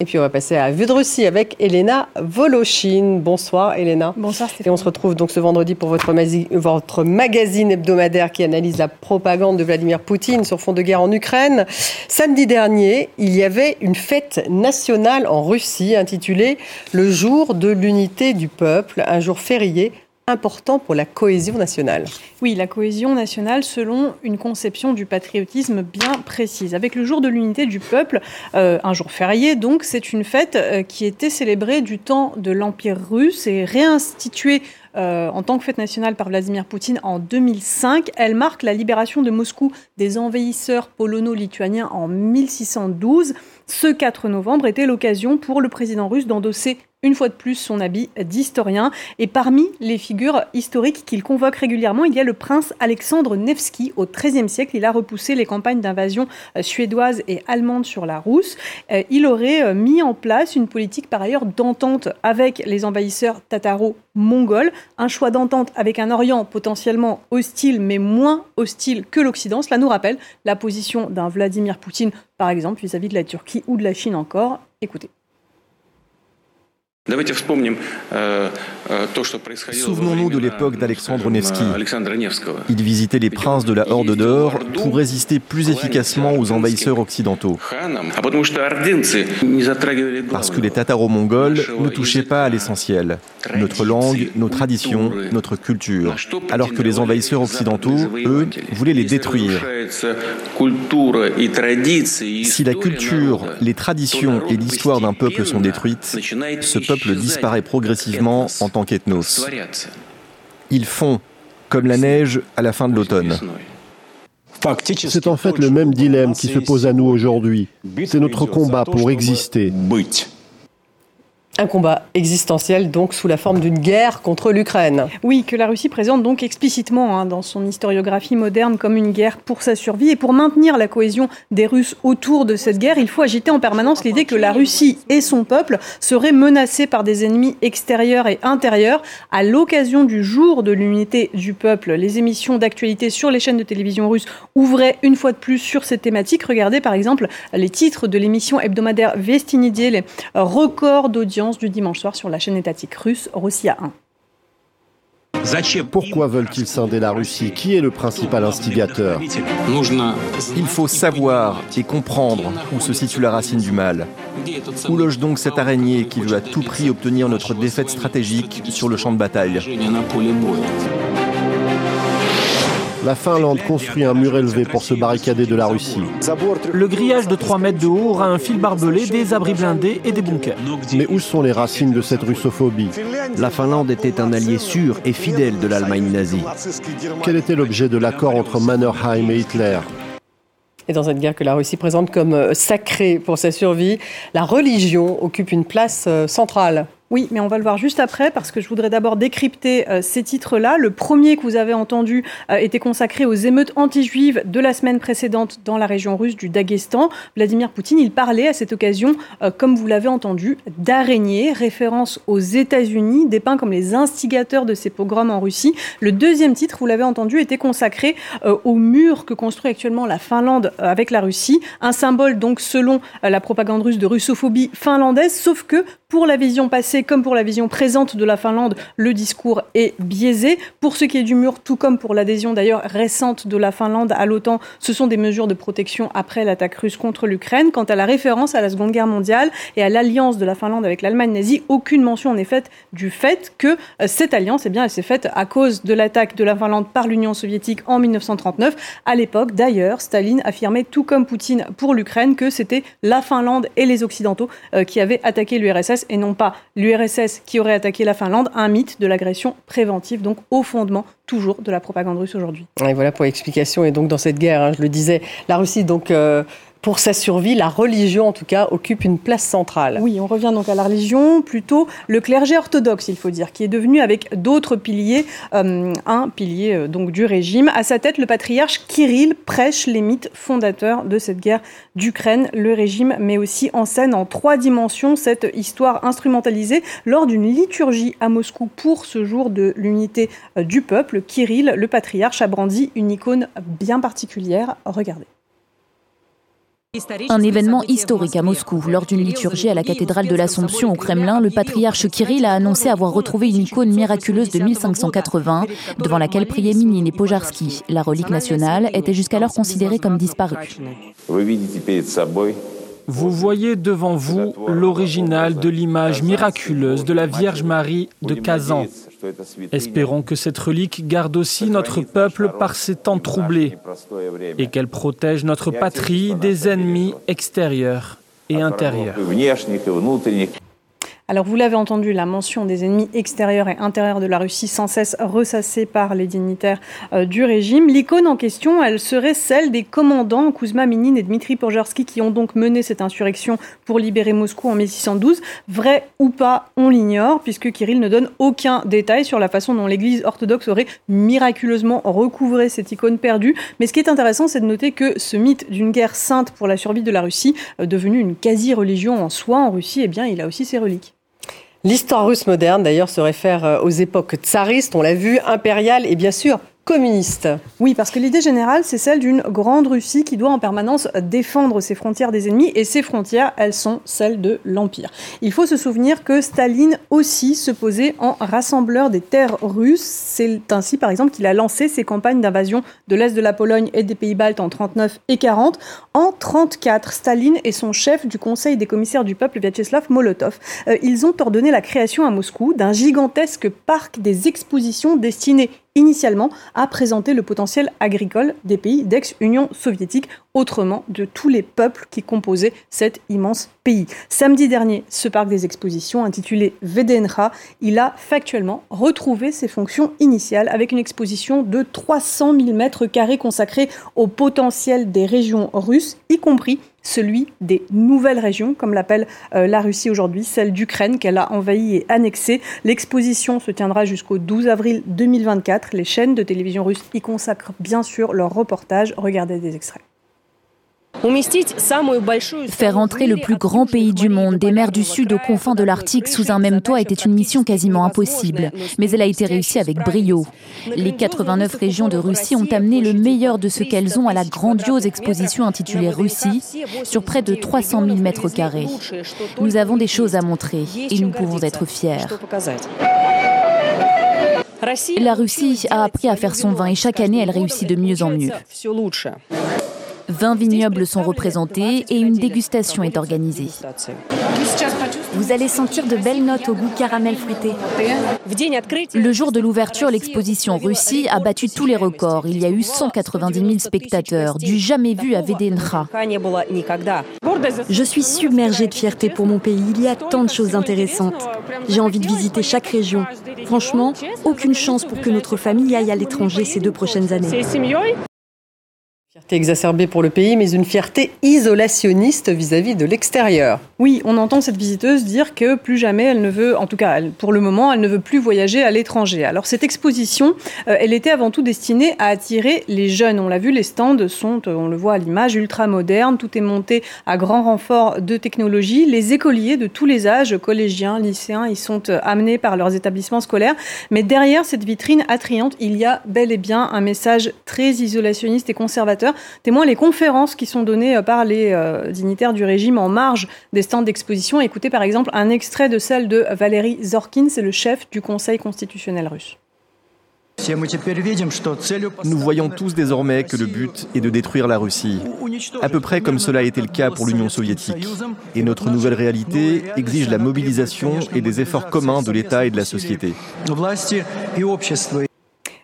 Et puis on va passer à Vue de Russie avec Elena Volochine. Bonsoir Elena. Bonsoir Stéphane. Et on se retrouve donc ce vendredi pour votre, votre, magazine hebdomadaire qui analyse la propagande de Vladimir Poutine sur fond de guerre en Ukraine. Samedi dernier, il y avait une fête nationale en Russie intitulée Le jour de l'unité du peuple, un jour férié important pour la cohésion nationale. Oui, la cohésion nationale selon une conception du patriotisme bien précise. Avec le jour de l'unité du peuple, euh, un jour férié, donc c'est une fête euh, qui était célébrée du temps de l'Empire russe et réinstituée euh, en tant que fête nationale par Vladimir Poutine en 2005. Elle marque la libération de Moscou des envahisseurs polono-lituaniens en 1612. Ce 4 novembre était l'occasion pour le président russe d'endosser une fois de plus son habit d'historien. Et parmi les figures historiques qu'il convoque régulièrement, il y a le prince Alexandre Nevsky. Au XIIIe siècle, il a repoussé les campagnes d'invasion euh, suédoise et allemande sur la Rousse. Euh, il aurait euh, mis en place une politique par ailleurs d'entente avec les envahisseurs tataro-mongols. Un choix d'entente avec un Orient potentiellement hostile, mais moins hostile que l'Occident. Cela nous rappelle la position d'un Vladimir Poutine, par exemple, vis à -vis de la Turquie ou de la Chine encore. Écoutez. Э, э, Souvenons-nous de l'époque d'Alexandre Nevsky. Il visitait les princes de la Horde d'Or pour résister plus efficacement aux envahisseurs occidentaux. Parce que les Tataro-Mongols ne touchaient pas à l'essentiel, notre langue, nos traditions, notre culture, alors que les envahisseurs occidentaux, eux, voulaient les détruire. Si la culture, les traditions et l'histoire d'un peuple sont détruites, ce peuple disparaît progressivement en tant qu'ethnos. Ils font comme la neige à la fin de l'automne. C'est en fait le même dilemme qui se pose à nous aujourd'hui. C'est notre combat pour exister. Un combat existentiel, donc sous la forme d'une guerre contre l'Ukraine. Oui, que la Russie présente donc explicitement hein, dans son historiographie moderne comme une guerre pour sa survie. Et pour maintenir la cohésion des Russes autour de cette guerre, il faut agiter en permanence l'idée que la Russie et son peuple seraient menacés par des ennemis extérieurs et intérieurs. À l'occasion du jour de l'unité du peuple, les émissions d'actualité sur les chaînes de télévision russes ouvraient une fois de plus sur cette thématique. Regardez par exemple les titres de l'émission hebdomadaire Vestinidie, les records d'audience du dimanche soir sur la chaîne étatique russe Russia 1. Pourquoi veulent-ils scinder la Russie? Qui est le principal instigateur? Il faut savoir et comprendre où se situe la racine du mal. Où loge donc cette araignée qui veut à tout prix obtenir notre défaite stratégique sur le champ de bataille? La Finlande construit un mur élevé pour se barricader de la Russie. Le grillage de 3 mètres de haut aura un fil barbelé, des abris blindés et des bunkers. Mais où sont les racines de cette russophobie? La Finlande était un allié sûr et fidèle de l'Allemagne nazie. Quel était l'objet de l'accord entre Mannerheim et Hitler? Et dans cette guerre que la Russie présente comme euh, sacrée pour sa survie, la religion occupe une place euh, centrale oui, mais on va le voir juste après parce que je voudrais d'abord décrypter euh, ces titres-là. Le premier que vous avez entendu euh, était consacré aux émeutes anti-juives de la semaine précédente dans la région russe du Daghestan. Vladimir Poutine, il parlait à cette occasion, euh, comme vous l'avez entendu, d'araignées, référence aux États-Unis, dépeints comme les instigateurs de ces pogroms en Russie. Le deuxième titre, vous l'avez entendu, était consacré au mur que construit actuellement la Finlande avec la Russie, un symbole donc selon la propagande russe de russophobie finlandaise, sauf que pour la vision passée comme pour la vision présente de la Finlande, le discours est biaisé. Pour ce qui est du mur, tout comme pour l'adhésion d'ailleurs récente de la Finlande à l'OTAN, ce sont des mesures de protection après l'attaque russe contre l'Ukraine. Quant à la référence à la Seconde Guerre mondiale et à l'alliance de la Finlande avec l'Allemagne nazie, aucune mention n'est faite du fait que euh, cette alliance, eh bien, elle s'est faite à cause de l'attaque de la Finlande par l'Union soviétique en 1939. À l'époque, d'ailleurs, Staline affirmait, tout comme Poutine pour l'Ukraine, que c'était la Finlande et les Occidentaux euh, qui avaient attaqué l'URSS et non pas l'URSS qui aurait attaqué la Finlande, un mythe de l'agression préventive, donc au fondement toujours de la propagande russe aujourd'hui. Et voilà pour l'explication. Et donc dans cette guerre, hein, je le disais, la Russie donc euh, pour sa survie, la religion en tout cas occupe une place centrale. Oui, on revient donc à la religion, plutôt le clergé orthodoxe, il faut dire, qui est devenu avec d'autres piliers euh, un pilier euh, donc du régime. À sa tête, le patriarche Kirill prêche les mythes fondateurs de cette guerre d'Ukraine. Le régime met aussi en scène en trois dimensions cette histoire instrumentalisée lors d'une liturgie à Moscou pour ce jour de l'unité euh, du peuple. Kirill, le patriarche, a brandi une icône bien particulière. Regardez. Un événement historique à Moscou. Lors d'une liturgie à la cathédrale de l'Assomption au Kremlin, le patriarche Kirill a annoncé avoir retrouvé une icône miraculeuse de 1580 devant laquelle priaient Minine et Pojarski. La relique nationale était jusqu'alors considérée comme disparue. Vous voyez devant vous l'original de l'image miraculeuse de la Vierge Marie de Kazan. Espérons que cette relique garde aussi notre peuple par ces temps troublés et qu'elle protège notre patrie des ennemis extérieurs et intérieurs. Alors vous l'avez entendu, la mention des ennemis extérieurs et intérieurs de la Russie sans cesse ressassée par les dignitaires euh, du régime. L'icône en question, elle serait celle des commandants Kuzma Minin et Dmitri Pojersky qui ont donc mené cette insurrection pour libérer Moscou en 1612. Vrai ou pas, on l'ignore puisque Kirill ne donne aucun détail sur la façon dont l'Église orthodoxe aurait miraculeusement recouvré cette icône perdue. Mais ce qui est intéressant, c'est de noter que ce mythe d'une guerre sainte pour la survie de la Russie, euh, devenue une quasi-religion en soi en Russie, eh bien, il a aussi ses reliques. L'histoire russe moderne, d'ailleurs, se réfère euh, aux époques tsaristes, on l'a vu, impériales et bien sûr communiste. Oui, parce que l'idée générale, c'est celle d'une grande Russie qui doit en permanence défendre ses frontières des ennemis, et ces frontières, elles sont celles de l'Empire. Il faut se souvenir que Staline aussi se posait en rassembleur des terres russes. C'est ainsi, par exemple, qu'il a lancé ses campagnes d'invasion de l'Est de la Pologne et des Pays-Baltes en 39 et 40. En 34, Staline et son chef du Conseil des commissaires du peuple, Vyacheslav Molotov, euh, ils ont ordonné la création à Moscou d'un gigantesque parc des expositions destinées initialement à présenter le potentiel agricole des pays d'ex-Union soviétique, autrement de tous les peuples qui composaient cet immense pays. Samedi dernier, ce parc des expositions intitulé VDNRA, il a factuellement retrouvé ses fonctions initiales avec une exposition de 300 000 mètres carrés consacrée au potentiel des régions russes, y compris celui des nouvelles régions, comme l'appelle euh, la Russie aujourd'hui, celle d'Ukraine qu'elle a envahie et annexée. L'exposition se tiendra jusqu'au 12 avril 2024. Les chaînes de télévision russes y consacrent bien sûr leurs reportages. Regardez des extraits. Faire entrer le plus grand pays du monde, des mers du Sud aux confins de l'Arctique sous un même toit était une mission quasiment impossible, mais elle a été réussie avec brio. Les 89 régions de Russie ont amené le meilleur de ce qu'elles ont à la grandiose exposition intitulée Russie, sur près de 300 000 mètres carrés. Nous avons des choses à montrer et nous pouvons être fiers. La Russie a appris à faire son vin et chaque année elle réussit de mieux en mieux. 20 vignobles sont représentés et une dégustation est organisée. Vous allez sentir de belles notes au goût caramel fruité. Le jour de l'ouverture, l'exposition Russie a battu tous les records. Il y a eu 190 000 spectateurs, du jamais vu à Vedenra. Je suis submergée de fierté pour mon pays. Il y a tant de choses intéressantes. J'ai envie de visiter chaque région. Franchement, aucune chance pour que notre famille aille à l'étranger ces deux prochaines années. Fierté exacerbée pour le pays, mais une fierté isolationniste vis-à-vis de l'extérieur. Oui, on entend cette visiteuse dire que plus jamais elle ne veut, en tout cas pour le moment, elle ne veut plus voyager à l'étranger. Alors cette exposition, euh, elle était avant tout destinée à attirer les jeunes. On l'a vu, les stands sont, euh, on le voit à l'image, ultra modernes. Tout est monté à grand renfort de technologie. Les écoliers de tous les âges, collégiens, lycéens, ils sont euh, amenés par leurs établissements scolaires. Mais derrière cette vitrine attrayante, il y a bel et bien un message très isolationniste et conservateur témoin les conférences qui sont données euh, par les euh, dignitaires du régime en marge des stands d'exposition. Écoutez par exemple un extrait de celle de Valérie Zorkin, c'est le chef du Conseil constitutionnel russe. Nous voyons tous désormais que le but est de détruire la Russie, à peu près comme cela a été le cas pour l'Union soviétique. Et notre nouvelle réalité exige la mobilisation et des efforts communs de l'État et de la société.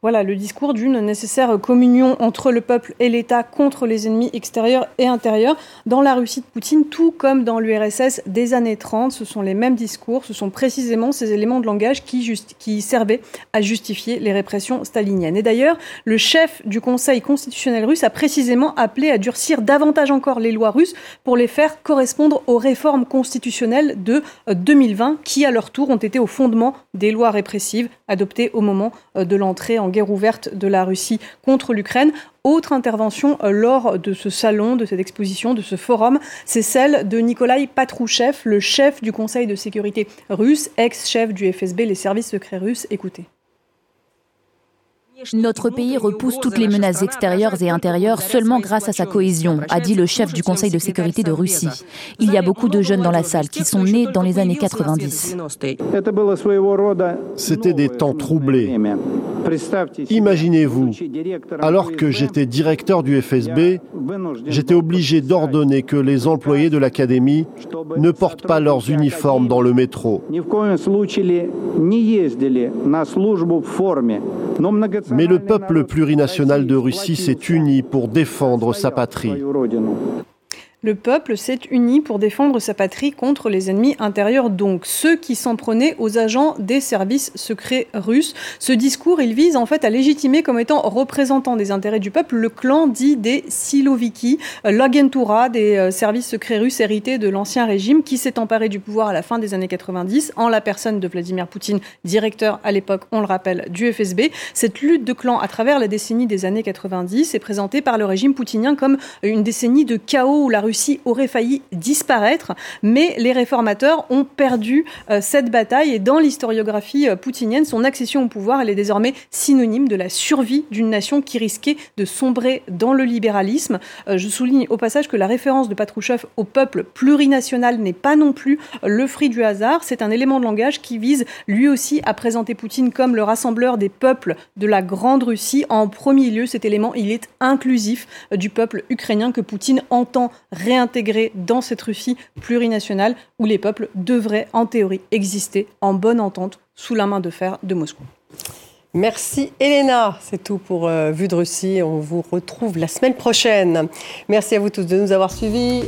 Voilà le discours d'une nécessaire communion entre le peuple et l'État contre les ennemis extérieurs et intérieurs. Dans la Russie de Poutine, tout comme dans l'URSS des années 30, ce sont les mêmes discours, ce sont précisément ces éléments de langage qui, servaient à justifier les répressions staliniennes. Et d'ailleurs, le chef du Conseil constitutionnel russe a précisément appelé à durcir davantage encore les lois russes pour les faire correspondre aux réformes constitutionnelles de 2020 qui, à leur tour, ont été au fondement des lois répressives adoptées au moment de l'entrée en guerre ouverte de la Russie contre l'Ukraine. Autre intervention euh, lors de ce salon, de cette exposition, de ce forum, c'est celle de Nikolai Patrouchev, le chef du Conseil de sécurité russe, ex-chef du FSB, les services secrets russes. Écoutez. Notre pays repousse toutes les menaces extérieures et intérieures seulement grâce à sa cohésion, a dit le chef du Conseil de sécurité de Russie. Il y a beaucoup de jeunes dans la salle qui sont nés dans les années 90. C'était des temps troublés. Imaginez-vous, alors que j'étais directeur du FSB, j'étais obligé d'ordonner que les employés de l'académie ne portent pas leurs uniformes dans le métro. Mais le peuple plurinational de Russie s'est uni pour défendre sa patrie. Le peuple s'est uni pour défendre sa patrie contre les ennemis intérieurs, donc ceux qui s'en prenaient aux agents des services secrets russes. Ce discours, il vise en fait à légitimer comme étant représentant des intérêts du peuple le clan dit des Siloviki, l'agentura des euh, services secrets russes hérités de l'ancien régime qui s'est emparé du pouvoir à la fin des années 90 en la personne de Vladimir Poutine, directeur à l'époque, on le rappelle, du FSB. Cette lutte de clans à travers la décennie des années 90 est présentée par le régime poutinien comme une décennie de chaos où la Russie aurait failli disparaître, mais les réformateurs ont perdu euh, cette bataille et dans l'historiographie euh, poutinienne, son accession au pouvoir, elle est désormais synonyme de la survie d'une nation qui risquait de sombrer dans le libéralisme. Euh, je souligne au passage que la référence de Patrouchev au peuple plurinational n'est pas non plus le fruit du hasard, c'est un élément de langage qui vise lui aussi à présenter Poutine comme le rassembleur des peuples de la Grande Russie. En premier lieu, cet élément, il est inclusif du peuple ukrainien que Poutine entend réintégré dans cette Russie plurinationale où les peuples devraient en théorie exister en bonne entente sous la main de fer de Moscou. Merci Elena, c'est tout pour euh, Vue de Russie. On vous retrouve la semaine prochaine. Merci à vous tous de nous avoir suivis.